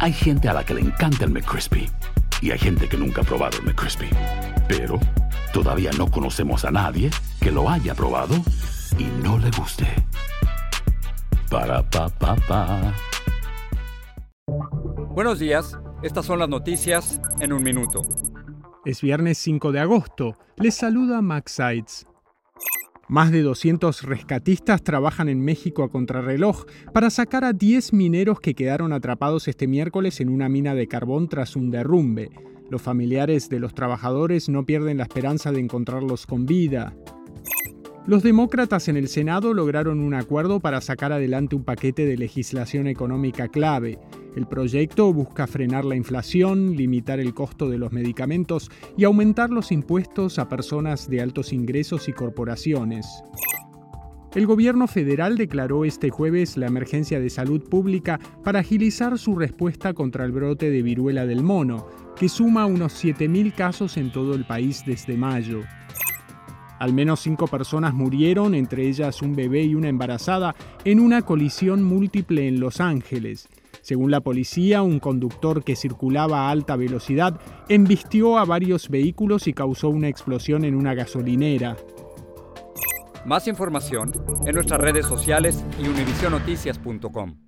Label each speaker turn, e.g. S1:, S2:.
S1: Hay gente a la que le encanta el McCrispy y hay gente que nunca ha probado el McCrispy. Pero todavía no conocemos a nadie que lo haya probado y no le guste. Para pa pa pa.
S2: Buenos días, estas son las noticias en un minuto.
S3: Es viernes 5 de agosto. Les saluda Max Sides. Más de 200 rescatistas trabajan en México a contrarreloj para sacar a 10 mineros que quedaron atrapados este miércoles en una mina de carbón tras un derrumbe. Los familiares de los trabajadores no pierden la esperanza de encontrarlos con vida. Los demócratas en el Senado lograron un acuerdo para sacar adelante un paquete de legislación económica clave. El proyecto busca frenar la inflación, limitar el costo de los medicamentos y aumentar los impuestos a personas de altos ingresos y corporaciones. El gobierno federal declaró este jueves la emergencia de salud pública para agilizar su respuesta contra el brote de viruela del mono, que suma unos 7.000 casos en todo el país desde mayo. Al menos cinco personas murieron, entre ellas un bebé y una embarazada, en una colisión múltiple en Los Ángeles. Según la policía, un conductor que circulaba a alta velocidad embistió a varios vehículos y causó una explosión en una gasolinera.
S2: Más información en nuestras redes sociales y univisionoticias.com.